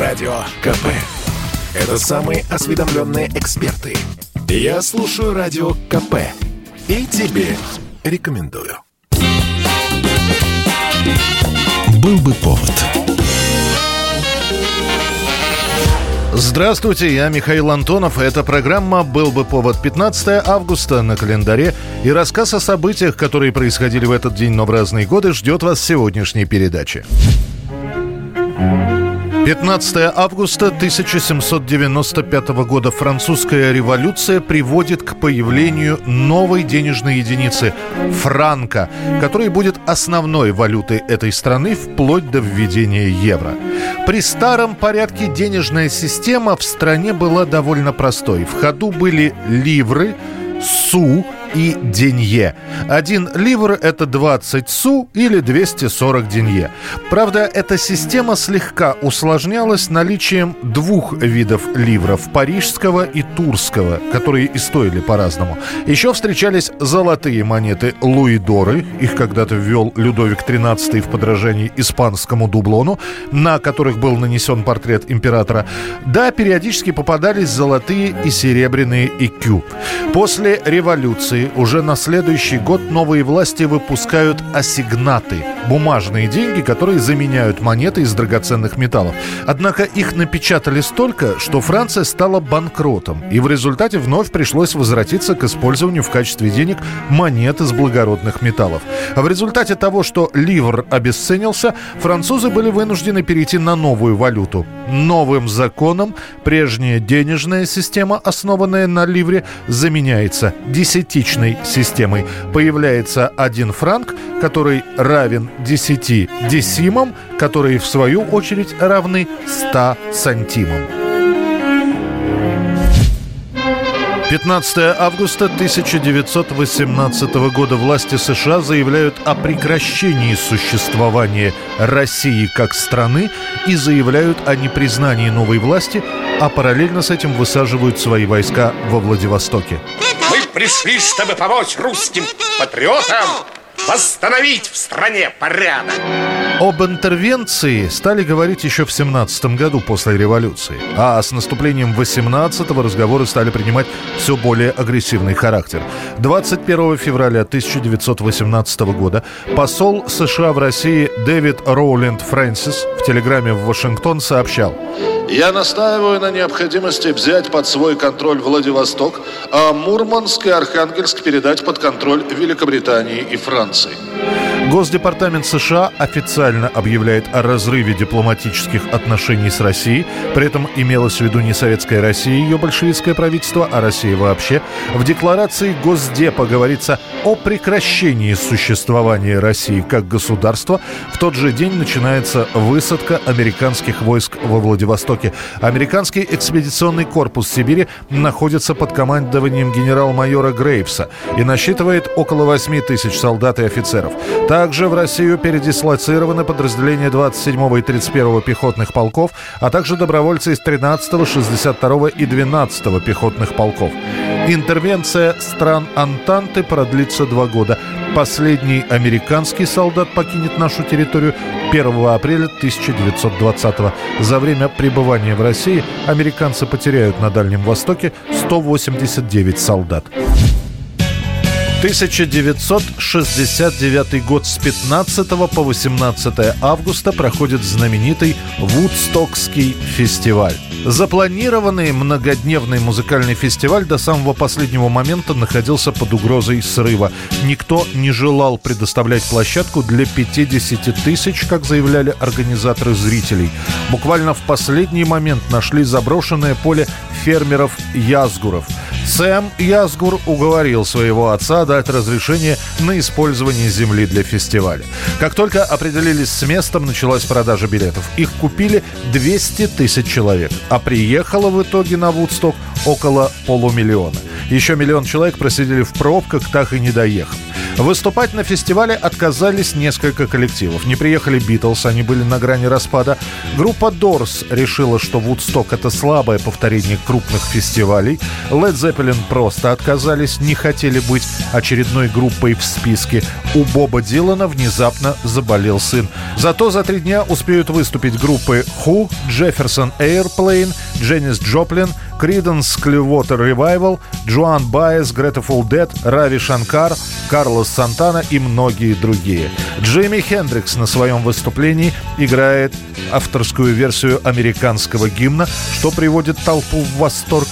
Радио КП. Это самые осведомленные эксперты. Я слушаю Радио КП. И тебе рекомендую. Был бы повод. Здравствуйте, я Михаил Антонов. Эта программа «Был бы повод» 15 августа на календаре. И рассказ о событиях, которые происходили в этот день, но в разные годы, ждет вас в сегодняшней передаче. 15 августа 1795 года французская революция приводит к появлению новой денежной единицы – франка, которая будет основной валютой этой страны вплоть до введения евро. При старом порядке денежная система в стране была довольно простой. В ходу были ливры, су и денье. Один ливр – это 20 су или 240 денье. Правда, эта система слегка усложнялась наличием двух видов ливров – парижского и турского, которые и стоили по-разному. Еще встречались золотые монеты Луидоры, их когда-то ввел Людовик XIII в подражании испанскому дублону, на которых был нанесен портрет императора. Да, периодически попадались золотые и серебряные икю. После революции Франции уже на следующий год новые власти выпускают ассигнаты – бумажные деньги, которые заменяют монеты из драгоценных металлов. Однако их напечатали столько, что Франция стала банкротом, и в результате вновь пришлось возвратиться к использованию в качестве денег монет из благородных металлов. А в результате того, что ливр обесценился, французы были вынуждены перейти на новую валюту. Новым законом прежняя денежная система, основанная на ливре, заменяется 10 системой. Появляется один франк, который равен 10 десимам, которые в свою очередь равны 100 сантимам. 15 августа 1918 года власти США заявляют о прекращении существования России как страны и заявляют о непризнании новой власти, а параллельно с этим высаживают свои войска во Владивостоке. Пришли, чтобы помочь русским патриотам восстановить в стране порядок. Об интервенции стали говорить еще в 17 году после революции. А с наступлением 18-го разговоры стали принимать все более агрессивный характер. 21 февраля 1918 года посол США в России Дэвид Роуленд Фрэнсис в телеграмме в Вашингтон сообщал – я настаиваю на необходимости взять под свой контроль Владивосток, а Мурманск и Архангельск передать под контроль Великобритании и Франции. Госдепартамент США официально объявляет о разрыве дипломатических отношений с Россией. При этом имелось в виду не советская Россия и ее большевистское правительство, а Россия вообще. В декларации Госдепа говорится о прекращении существования России как государства. В тот же день начинается высадка американских войск во Владивостоке. Американский экспедиционный корпус Сибири находится под командованием генерал-майора Грейвса и насчитывает около 8 тысяч солдат и офицеров. Также в Россию передислоцированы подразделения 27 и 31 пехотных полков, а также добровольцы из 13, 62 и 12 пехотных полков. Интервенция стран Антанты продлится два года. Последний американский солдат покинет нашу территорию 1 апреля 1920 -го. За время пребывания в России американцы потеряют на Дальнем Востоке 189 солдат. 1969 год с 15 по 18 августа проходит знаменитый Вудстокский фестиваль. Запланированный многодневный музыкальный фестиваль до самого последнего момента находился под угрозой срыва. Никто не желал предоставлять площадку для 50 тысяч, как заявляли организаторы зрителей. Буквально в последний момент нашли заброшенное поле фермеров Язгуров – Сэм Язгур уговорил своего отца дать разрешение на использование земли для фестиваля. Как только определились с местом, началась продажа билетов. Их купили 200 тысяч человек, а приехало в итоге на Вудсток около полумиллиона. Еще миллион человек просидели в пробках, так и не доехав. Выступать на фестивале отказались несколько коллективов. Не приехали Битлз, они были на грани распада. Группа Doors решила, что Вудсток — это слабое повторение крупных фестивалей. Led Zeppelin просто отказались, не хотели быть очередной группой в списке. У Боба Дилана внезапно заболел сын. Зато за три дня успеют выступить группы Who, Jefferson Airplane, Дженнис Джоплин, Creedence Clearwater Revival, Джоан Байес, Грета Фулдет, Рави Шанкар, Карлос Сантана и многие другие. Джимми Хендрикс на своем выступлении играет авторскую версию американского гимна, что приводит толпу в восторг.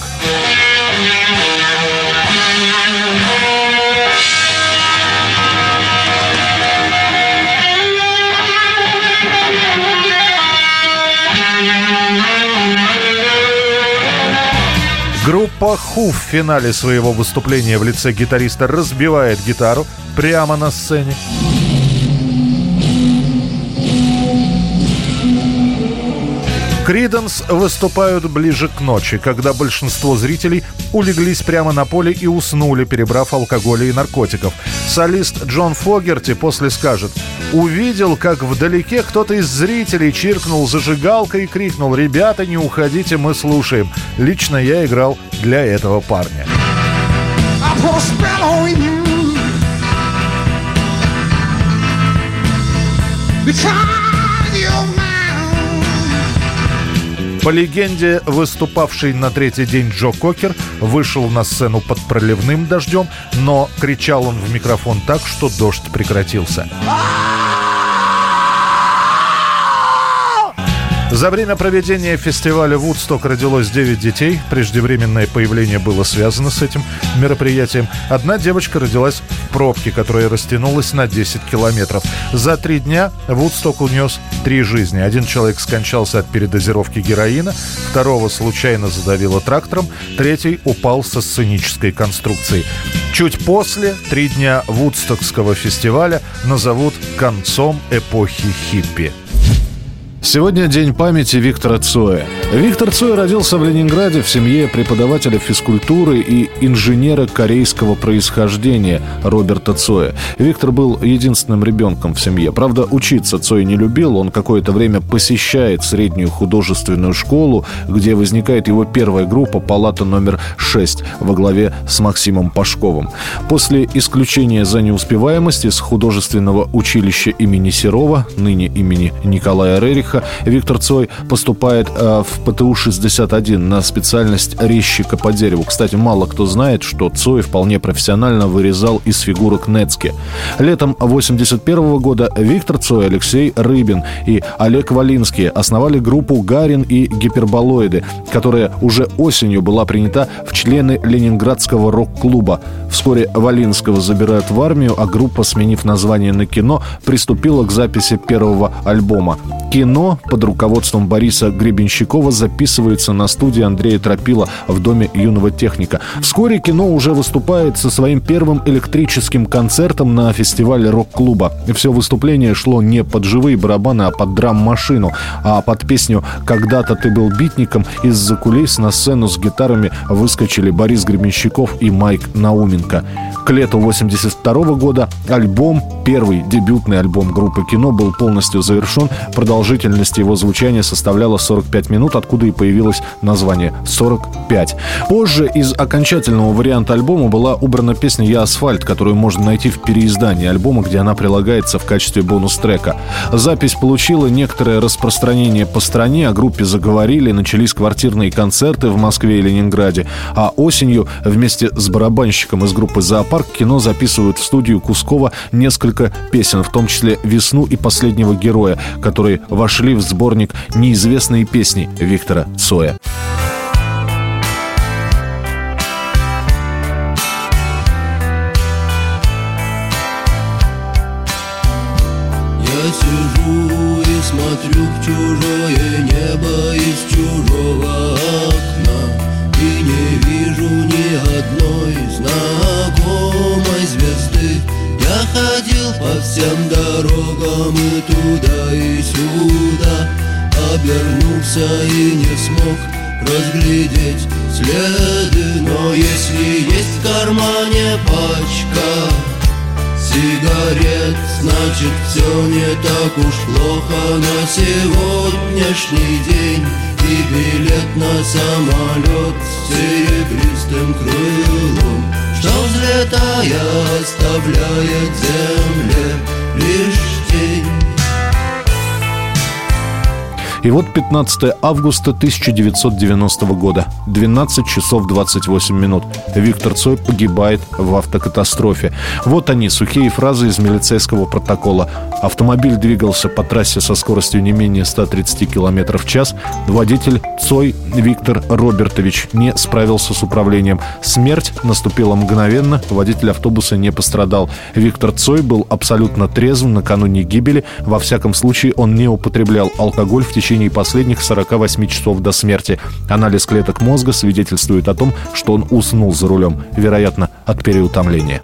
Группа Ху в финале своего выступления в лице гитариста разбивает гитару прямо на сцене. Криденс выступают ближе к ночи, когда большинство зрителей улеглись прямо на поле и уснули, перебрав алкоголя и наркотиков. Солист Джон Фогерти после скажет «Увидел, как вдалеке кто-то из зрителей чиркнул зажигалкой и крикнул «Ребята, не уходите, мы слушаем». Лично я играл для этого парня». Because По легенде, выступавший на третий день Джо Кокер вышел на сцену под проливным дождем, но кричал он в микрофон так, что дождь прекратился. За время проведения фестиваля «Вудсток» родилось 9 детей. Преждевременное появление было связано с этим мероприятием. Одна девочка родилась в пробке, которая растянулась на 10 километров. За три дня «Вудсток» унес три жизни. Один человек скончался от передозировки героина, второго случайно задавило трактором, третий упал со сценической конструкции. Чуть после, три дня Вудстокского фестиваля назовут концом эпохи хиппи. Сегодня день памяти Виктора Цоя. Виктор Цой родился в Ленинграде в семье преподавателя физкультуры и инженера корейского происхождения Роберта Цоя. Виктор был единственным ребенком в семье. Правда, учиться Цой не любил. Он какое-то время посещает среднюю художественную школу, где возникает его первая группа «Палата номер 6» во главе с Максимом Пашковым. После исключения за неуспеваемость с художественного училища имени Серова, ныне имени Николая Рериха, Гейдриха Виктор Цой поступает э, в ПТУ-61 на специальность резчика по дереву. Кстати, мало кто знает, что Цой вполне профессионально вырезал из фигурок Нецки. Летом 81 года Виктор Цой, Алексей Рыбин и Олег Валинский основали группу «Гарин» и «Гиперболоиды», которая уже осенью была принята в члены Ленинградского рок-клуба. Вскоре Валинского забирают в армию, а группа, сменив название на кино, приступила к записи первого альбома. Кино под руководством Бориса Гребенщикова записывается на студии Андрея Тропила в Доме юного техника. Вскоре кино уже выступает со своим первым электрическим концертом на фестивале рок-клуба. Все выступление шло не под живые барабаны, а под драм-машину. А под песню «Когда-то ты был битником» из-за кулис на сцену с гитарами выскочили Борис Гребенщиков и Майк Науменко. К лету 82 года альбом, первый дебютный альбом группы «Кино» был полностью завершен. Продолжительность его звучания составляла 45 минут, откуда и появилось название 45. Позже из окончательного варианта альбома была убрана песня «Я асфальт», которую можно найти в переиздании альбома, где она прилагается в качестве бонус-трека. Запись получила некоторое распространение по стране, о группе заговорили, начались квартирные концерты в Москве и Ленинграде, а осенью вместе с барабанщиком из группы «Зоопарк» парк кино записывают в студию Кускова несколько песен, в том числе «Весну» и «Последнего героя», которые вошли в сборник «Неизвестные песни» Виктора Цоя. Я сижу и смотрю в чужое небо из чужого окна И не вижу ни одной знакомой всем дорогам и туда и сюда. Обернулся и не смог разглядеть следы. Но если есть в кармане пачка сигарет Значит, все не так уж плохо. На сегодняшний день И билет на самолет с серебристым крылом Что взлетая оставляет земле лишь и вот 15 августа 1990 года, 12 часов 28 минут. Виктор Цой погибает в автокатастрофе. Вот они, сухие фразы из милицейского протокола. Автомобиль двигался по трассе со скоростью не менее 130 км в час. Водитель Цой Виктор Робертович не справился с управлением. Смерть наступила мгновенно, водитель автобуса не пострадал. Виктор Цой был абсолютно трезв накануне гибели. Во всяком случае, он не употреблял алкоголь в течение течение последних 48 часов до смерти. Анализ клеток мозга свидетельствует о том, что он уснул за рулем, вероятно, от переутомления.